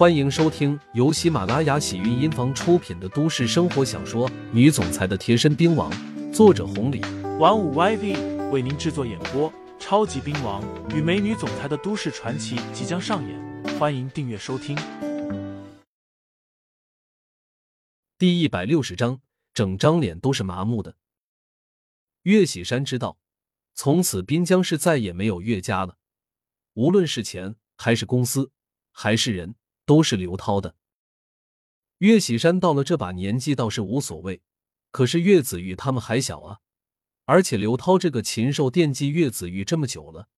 欢迎收听由喜马拉雅喜韵音房出品的都市生活小说《女总裁的贴身兵王》，作者红礼，玩五 YV 为您制作演播。超级兵王与美女总裁的都市传奇即将上演，欢迎订阅收听。第一百六十章，整张脸都是麻木的。岳喜山知道，从此滨江市再也没有岳家了，无论是钱还是公司还是人。都是刘涛的。岳喜山到了这把年纪倒是无所谓，可是岳子玉他们还小啊，而且刘涛这个禽兽惦记岳子玉这么久了，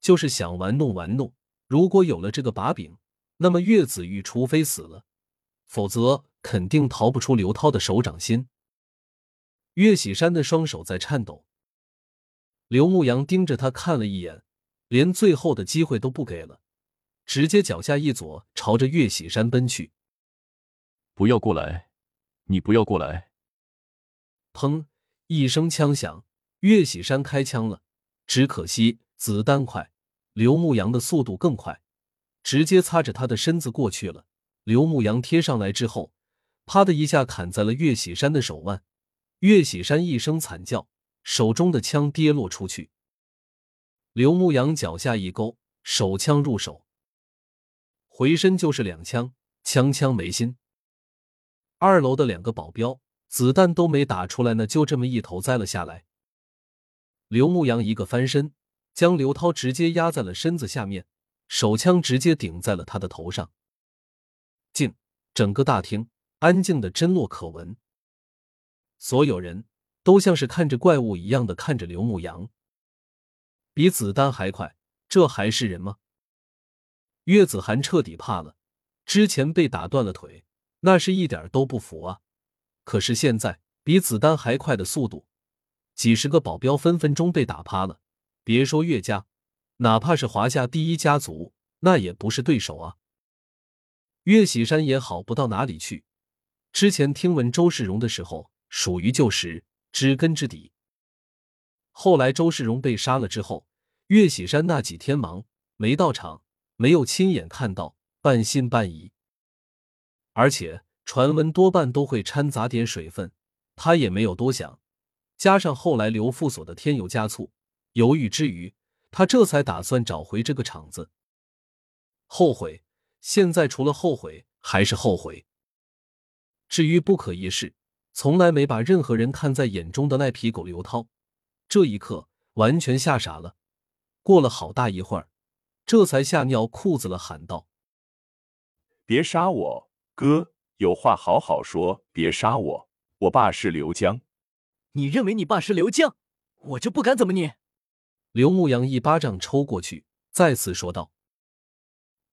就是想玩弄玩弄。如果有了这个把柄，那么岳子玉除非死了，否则肯定逃不出刘涛的手掌心。岳喜山的双手在颤抖，刘牧阳盯着他看了一眼，连最后的机会都不给了。直接脚下一左，朝着岳喜山奔去。不要过来！你不要过来！砰！一声枪响，岳喜山开枪了。只可惜子弹快，刘牧阳的速度更快，直接擦着他的身子过去了。刘牧阳贴上来之后，啪的一下砍在了岳喜山的手腕。岳喜山一声惨叫，手中的枪跌落出去。刘牧阳脚下一勾，手枪入手。回身就是两枪，枪枪没心。二楼的两个保镖子弹都没打出来呢，就这么一头栽了下来。刘牧阳一个翻身，将刘涛直接压在了身子下面，手枪直接顶在了他的头上。静，整个大厅安静的针落可闻，所有人都像是看着怪物一样的看着刘牧阳。比子弹还快，这还是人吗？岳子涵彻底怕了，之前被打断了腿，那是一点都不服啊！可是现在比子弹还快的速度，几十个保镖分分钟被打趴了。别说岳家，哪怕是华夏第一家族，那也不是对手啊！岳喜山也好不到哪里去。之前听闻周世荣的时候，属于旧识，知根知底。后来周世荣被杀了之后，岳喜山那几天忙，没到场。没有亲眼看到，半信半疑，而且传闻多半都会掺杂点水分，他也没有多想。加上后来刘副所的添油加醋，犹豫之余，他这才打算找回这个场子。后悔，现在除了后悔还是后悔。至于不可一世，从来没把任何人看在眼中的赖皮狗刘涛，这一刻完全吓傻了。过了好大一会儿。这才吓尿裤子了，喊道：“别杀我，哥，有话好好说，别杀我，我爸是刘江。你认为你爸是刘江，我就不敢怎么你。”刘牧阳一巴掌抽过去，再次说道：“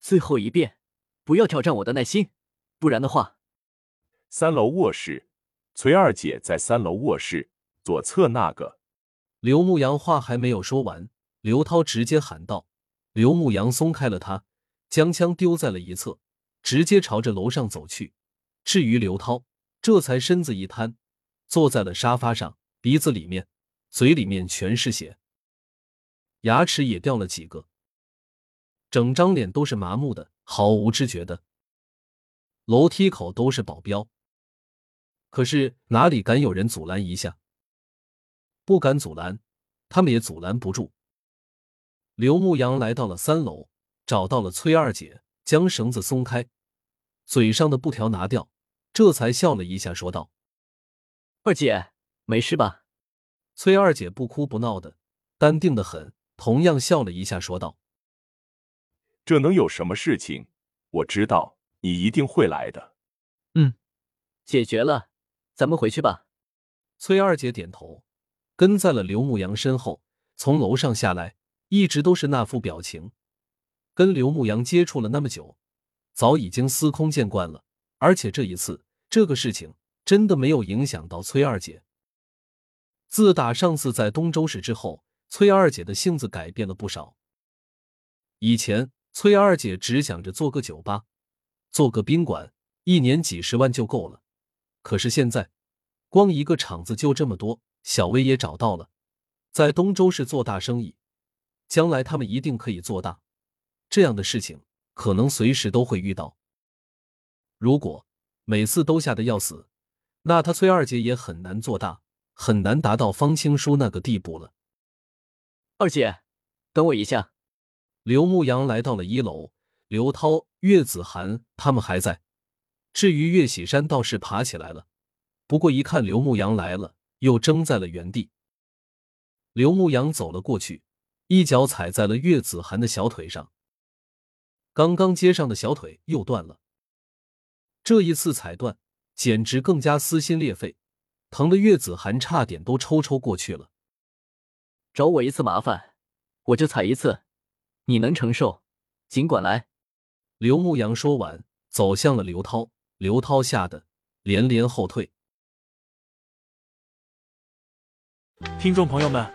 最后一遍，不要挑战我的耐心，不然的话。”三楼卧室，崔二姐在三楼卧室左侧那个。刘牧阳话还没有说完，刘涛直接喊道。刘牧阳松开了他，将枪丢在了一侧，直接朝着楼上走去。至于刘涛，这才身子一瘫，坐在了沙发上，鼻子里面、嘴里面全是血，牙齿也掉了几个，整张脸都是麻木的，毫无知觉的。楼梯口都是保镖，可是哪里敢有人阻拦一下？不敢阻拦，他们也阻拦不住。刘牧阳来到了三楼，找到了崔二姐，将绳子松开，嘴上的布条拿掉，这才笑了一下，说道：“二姐，没事吧？”崔二姐不哭不闹的，淡定的很，同样笑了一下，说道：“这能有什么事情？我知道你一定会来的。”“嗯，解决了，咱们回去吧。”崔二姐点头，跟在了刘牧阳身后，从楼上下来。一直都是那副表情，跟刘牧阳接触了那么久，早已经司空见惯了。而且这一次，这个事情真的没有影响到崔二姐。自打上次在东周市之后，崔二姐的性子改变了不少。以前，崔二姐只想着做个酒吧，做个宾馆，一年几十万就够了。可是现在，光一个厂子就这么多，小薇也找到了，在东周市做大生意。将来他们一定可以做大，这样的事情可能随时都会遇到。如果每次都吓得要死，那他崔二姐也很难做大，很难达到方青书那个地步了。二姐，等我一下。刘牧阳来到了一楼，刘涛、岳子涵他们还在。至于岳喜山，倒是爬起来了，不过一看刘牧阳来了，又怔在了原地。刘牧阳走了过去，一脚踩在了岳子涵的小腿上，刚刚接上的小腿又断了。这一次踩断，简直更加撕心裂肺，疼的岳子涵差点都抽抽过去了。找我一次麻烦，我就踩一次。你能承受，尽管来。刘牧阳说完，走向了刘涛。刘涛吓得连连后退。听众朋友们，